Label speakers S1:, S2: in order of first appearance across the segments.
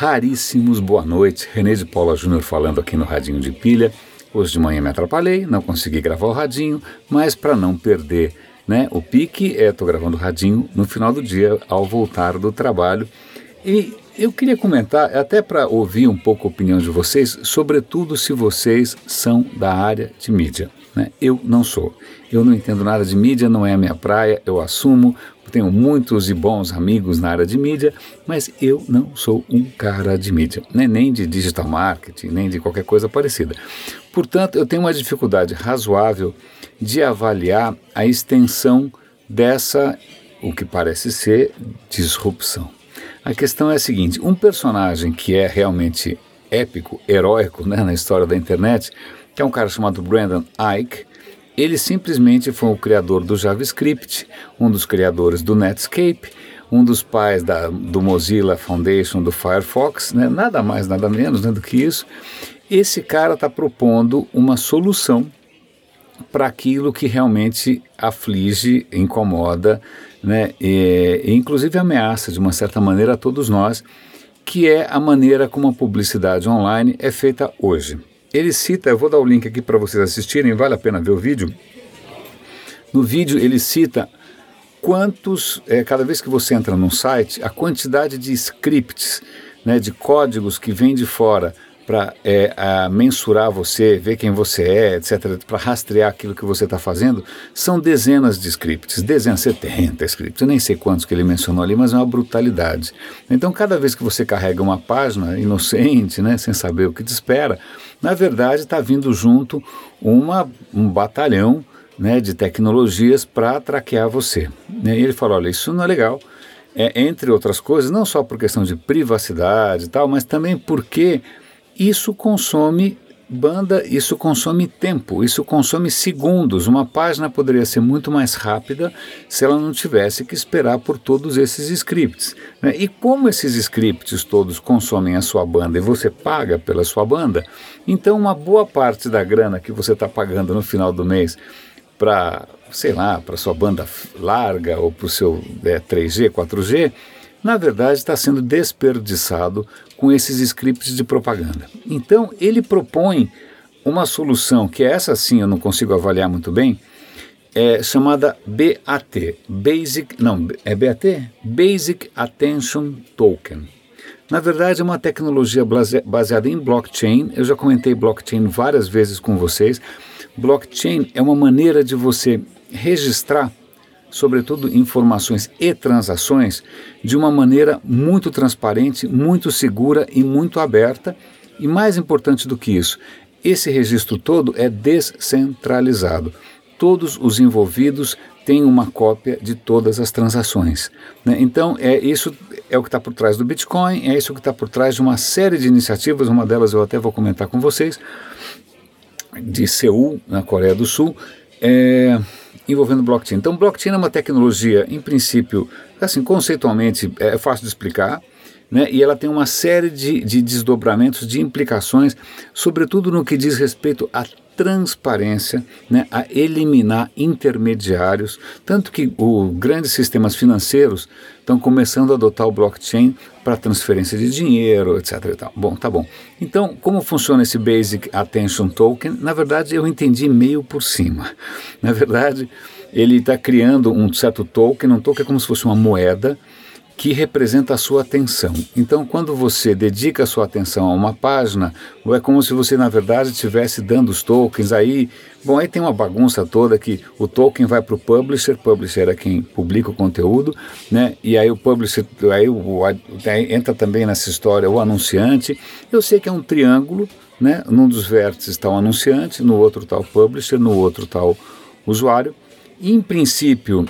S1: raríssimos, boa noite. René de Paula Júnior falando aqui no Radinho de Pilha. Hoje de manhã me atrapalhei, não consegui gravar o radinho, mas para não perder né, o pique, é, gravando o radinho no final do dia ao voltar do trabalho. E eu queria comentar, até para ouvir um pouco a opinião de vocês, sobretudo se vocês são da área de mídia. Né? Eu não sou. Eu não entendo nada de mídia, não é a minha praia, eu assumo, tenho muitos e bons amigos na área de mídia, mas eu não sou um cara de mídia, né? nem de digital marketing, nem de qualquer coisa parecida. Portanto, eu tenho uma dificuldade razoável de avaliar a extensão dessa, o que parece ser, disrupção. A questão é a seguinte: um personagem que é realmente épico, heróico né, na história da internet, que é um cara chamado Brandon Ike, ele simplesmente foi o criador do JavaScript, um dos criadores do Netscape, um dos pais da, do Mozilla Foundation, do Firefox, né? nada mais, nada menos né, do que isso. Esse cara está propondo uma solução para aquilo que realmente aflige, incomoda, né, e, e inclusive ameaça de uma certa maneira a todos nós, que é a maneira como a publicidade online é feita hoje. Ele cita, eu vou dar o link aqui para vocês assistirem, vale a pena ver o vídeo. No vídeo ele cita quantos, é, cada vez que você entra num site, a quantidade de scripts, né, de códigos que vem de fora para é, mensurar você, ver quem você é, etc., para rastrear aquilo que você está fazendo, são dezenas de scripts, dezenas, 70 scripts, eu nem sei quantos que ele mencionou ali, mas é uma brutalidade. Então, cada vez que você carrega uma página inocente, né, sem saber o que te espera, na verdade está vindo junto uma, um batalhão né, de tecnologias para traquear você. E ele falou, olha, isso não é legal, é, entre outras coisas, não só por questão de privacidade e tal, mas também porque isso consome banda, isso consome tempo, isso consome segundos. Uma página poderia ser muito mais rápida se ela não tivesse que esperar por todos esses scripts. Né? E como esses scripts todos consomem a sua banda e você paga pela sua banda, então uma boa parte da grana que você está pagando no final do mês para, sei lá, para sua banda larga ou para o seu é, 3G, 4G, na verdade está sendo desperdiçado com esses scripts de propaganda. Então ele propõe uma solução que essa sim eu não consigo avaliar muito bem, é chamada BAT, Basic, não, é BAT? Basic Attention Token. Na verdade, é uma tecnologia baseada em blockchain. Eu já comentei blockchain várias vezes com vocês. Blockchain é uma maneira de você registrar sobretudo informações e transações, de uma maneira muito transparente, muito segura e muito aberta. E mais importante do que isso, esse registro todo é descentralizado. Todos os envolvidos têm uma cópia de todas as transações. Né? Então, é isso é o que está por trás do Bitcoin, é isso que está por trás de uma série de iniciativas, uma delas eu até vou comentar com vocês, de Seul, na Coreia do Sul, é, envolvendo blockchain. Então, blockchain é uma tecnologia, em princípio, assim, conceitualmente é fácil de explicar, né? e ela tem uma série de, de desdobramentos, de implicações, sobretudo no que diz respeito à transparência, né, a eliminar intermediários, tanto que os grandes sistemas financeiros estão começando a adotar o blockchain para transferência de dinheiro, etc. Bom, tá bom. Então, como funciona esse Basic Attention Token? Na verdade, eu entendi meio por cima. Na verdade, ele está criando um certo token, um token é como se fosse uma moeda, que representa a sua atenção. Então, quando você dedica a sua atenção a uma página, é como se você, na verdade, estivesse dando os tokens. Aí, bom, aí tem uma bagunça toda que o token vai para o publisher, publisher é quem publica o conteúdo, né? E aí o publisher, aí, o, aí entra também nessa história o anunciante. Eu sei que é um triângulo, né? Num dos vértices está o anunciante, no outro está o publisher, no outro está o usuário. em princípio,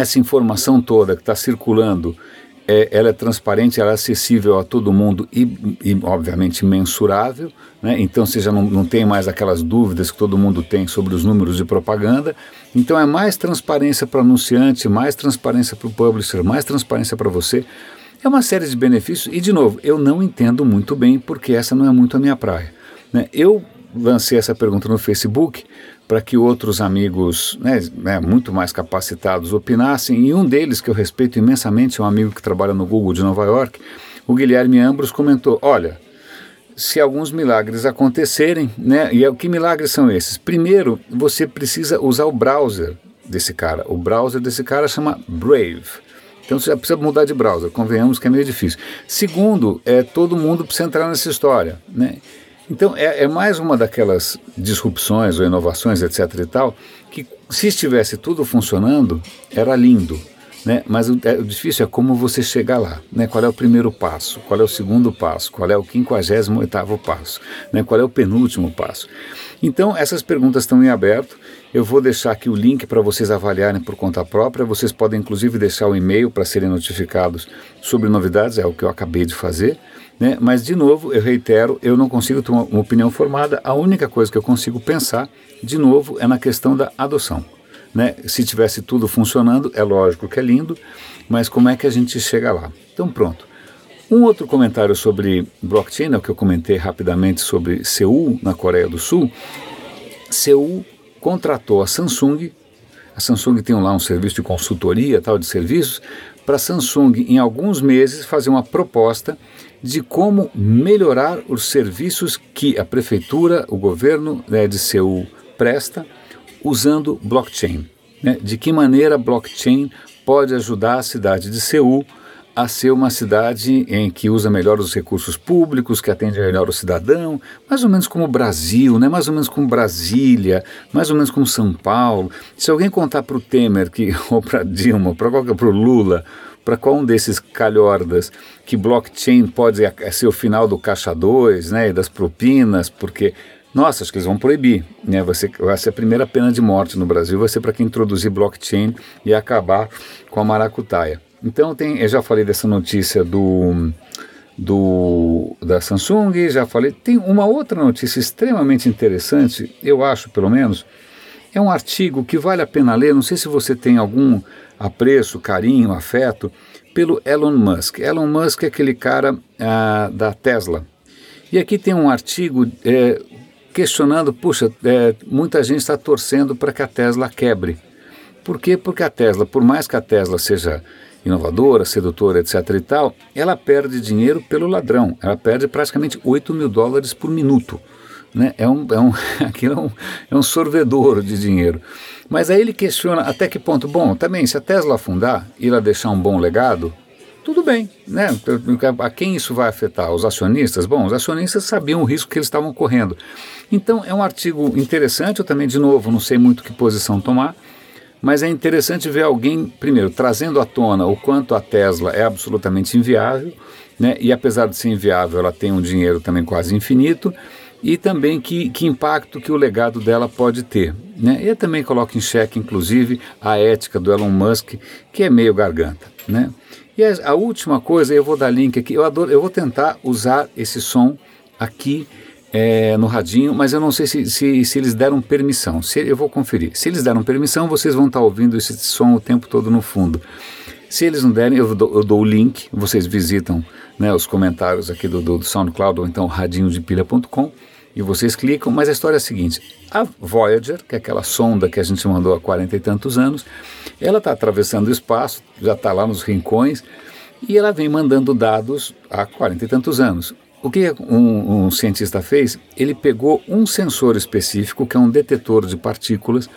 S1: essa informação toda que está circulando, é, ela é transparente, ela é acessível a todo mundo e, e obviamente, mensurável. Né? Então você já não, não tem mais aquelas dúvidas que todo mundo tem sobre os números de propaganda. Então é mais transparência para o anunciante, mais transparência para o publisher, mais transparência para você. É uma série de benefícios e, de novo, eu não entendo muito bem porque essa não é muito a minha praia. Né? Eu lancei essa pergunta no Facebook para que outros amigos né, né, muito mais capacitados opinassem, e um deles, que eu respeito imensamente, é um amigo que trabalha no Google de Nova York, o Guilherme Ambros comentou: olha, se alguns milagres acontecerem, né? E que milagres são esses? Primeiro, você precisa usar o browser desse cara. O browser desse cara chama Brave. Então você já precisa mudar de browser, convenhamos que é meio difícil. Segundo, é todo mundo precisa entrar nessa história, né? Então é, é mais uma daquelas disrupções ou inovações, etc. e tal, que se estivesse tudo funcionando, era lindo. Né? Mas o, é, o, difícil é como você chegar lá. Né? Qual é o primeiro passo? Qual é o segundo passo? Qual é o quinquagésimo oitavo passo? Né? Qual é o penúltimo passo? Então, essas perguntas estão em aberto. Eu vou deixar aqui o link para vocês avaliarem por conta própria. Vocês podem, inclusive, deixar o e-mail para serem notificados sobre novidades, é o que eu acabei de fazer. Né? Mas, de novo, eu reitero, eu não consigo ter uma, uma opinião formada. A única coisa que eu consigo pensar, de novo, é na questão da adoção. Né? Se tivesse tudo funcionando, é lógico que é lindo, mas como é que a gente chega lá? Então, pronto. Um outro comentário sobre blockchain, é o que eu comentei rapidamente sobre Seul, na Coreia do Sul. Seul contratou a Samsung, a Samsung tem lá um serviço de consultoria, tal, de serviços, para a Samsung, em alguns meses, fazer uma proposta de como melhorar os serviços que a prefeitura, o governo né, de Seul presta usando blockchain. Né? De que maneira blockchain pode ajudar a cidade de Seul a ser uma cidade em que usa melhor os recursos públicos, que atende melhor o cidadão, mais ou menos como o Brasil, né? mais ou menos como Brasília, mais ou menos como São Paulo. Se alguém contar para o Temer, que, ou para Dilma, para o Lula, para qual um desses calhordas que blockchain pode ser o final do caixa 2 né, e das propinas, porque nossa, acho que eles vão proibir. Né? Ser, vai ser a primeira pena de morte no Brasil, vai ser para quem introduzir blockchain e acabar com a maracutaia. Então tem, eu já falei dessa notícia do, do da Samsung, já falei. Tem uma outra notícia extremamente interessante, eu acho pelo menos, é um artigo que vale a pena ler. Não sei se você tem algum apreço, carinho, afeto pelo Elon Musk. Elon Musk é aquele cara ah, da Tesla. E aqui tem um artigo é, questionando, puxa, é, muita gente está torcendo para que a Tesla quebre. Por quê? Porque a Tesla, por mais que a Tesla seja inovadora, sedutora, etc. e tal, ela perde dinheiro pelo ladrão. Ela perde praticamente 8 mil dólares por minuto. Né? É um, é um, aquilo é um, é um sorvedor de dinheiro. Mas aí ele questiona até que ponto, bom, também se a Tesla afundar e ela deixar um bom legado, tudo bem, né? A quem isso vai afetar? Os acionistas? Bom, os acionistas sabiam o risco que eles estavam correndo. Então é um artigo interessante, eu também, de novo, não sei muito que posição tomar, mas é interessante ver alguém, primeiro, trazendo à tona o quanto a Tesla é absolutamente inviável, né? e apesar de ser inviável, ela tem um dinheiro também quase infinito, e também que, que impacto que o legado dela pode ter. Né? E também coloco em xeque, inclusive, a ética do Elon Musk, que é meio garganta. Né? E a, última coisa, eu vou dar link aqui, eu, adoro, eu vou tentar usar esse som aqui é, no radinho, mas eu não sei se, se, se, eles deram permissão. Se, eu vou conferir. Se eles deram permissão, vocês vão estar ouvindo esse som o tempo todo no fundo. Se eles não derem, eu dou, eu dou o link, vocês visitam né, os comentários aqui do, do, SoundCloud ou então radinhodepilha.com e vocês clicam, mas a história é a seguinte: a Voyager, que é aquela sonda que a gente mandou há 40 e tantos anos, ela está atravessando o espaço, já está lá nos rincões, e ela vem mandando dados há 40 e tantos anos. O que um, um, cientista fez? Ele pegou um sensor específico, que é um detetor de partículas,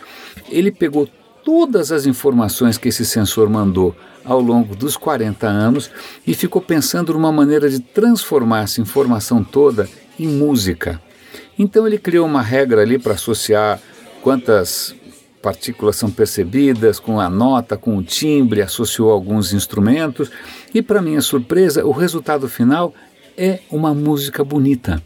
S1: ele pegou todas as informações que esse sensor mandou ao longo dos 40 anos e ficou pensando numa maneira de transformar essa informação toda em música. Então ele criou uma regra ali para associar quantas partículas são percebidas, com a nota, com o timbre, associou alguns instrumentos e, para minha surpresa, o resultado final é uma música bonita.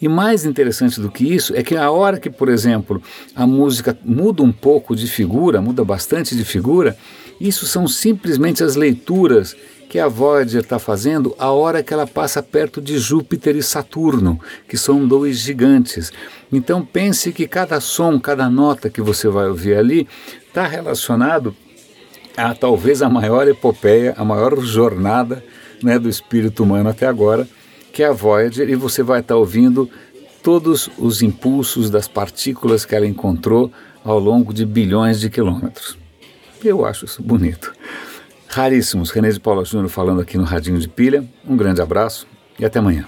S1: E mais interessante do que isso é que a hora que, por exemplo, a música muda um pouco de figura, muda bastante de figura, isso são simplesmente as leituras que a Voyager está fazendo a hora que ela passa perto de Júpiter e Saturno, que são dois gigantes. Então pense que cada som, cada nota que você vai ouvir ali está relacionado a talvez a maior epopeia, a maior jornada né, do espírito humano até agora, que é a Voyager, e você vai estar ouvindo todos os impulsos das partículas que ela encontrou ao longo de bilhões de quilômetros. Eu acho isso bonito. Raríssimos. René de Paula Júnior falando aqui no Radinho de Pilha. Um grande abraço e até amanhã.